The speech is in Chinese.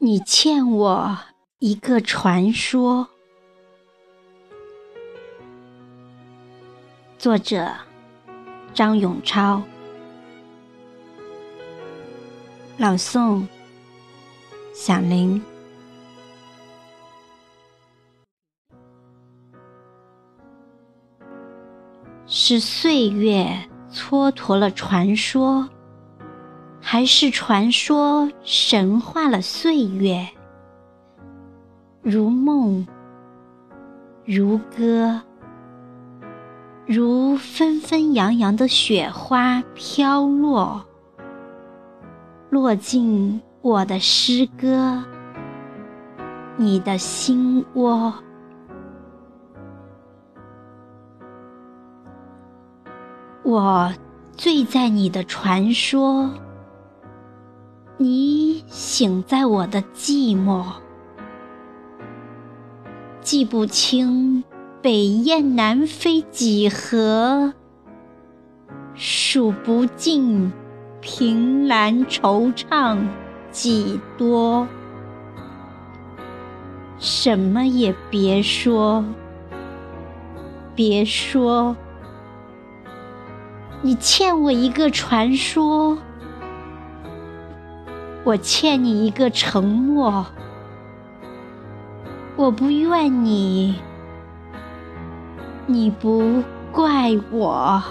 你欠我一个传说。作者：张永超，朗诵：响铃。是岁月蹉跎了传说。还是传说神化了岁月，如梦，如歌，如纷纷扬扬的雪花飘落，落进我的诗歌，你的心窝。我醉在你的传说。你醒在我的寂寞，记不清北雁南飞几何，数不尽凭栏惆怅几多。什么也别说，别说，你欠我一个传说。我欠你一个承诺，我不怨你，你不怪我。